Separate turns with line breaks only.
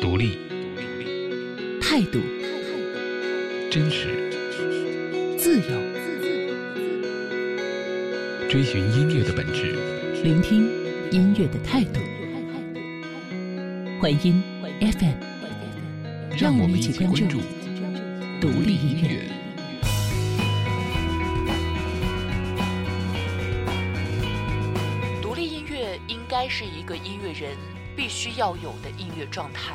独立、
态度、
真实，
自由，
追寻音乐的本质。
聆听音乐的态度。欢音 FM，让我们一起关注独立音乐。
独立音乐应该是一个音乐人必须要有的音乐状态，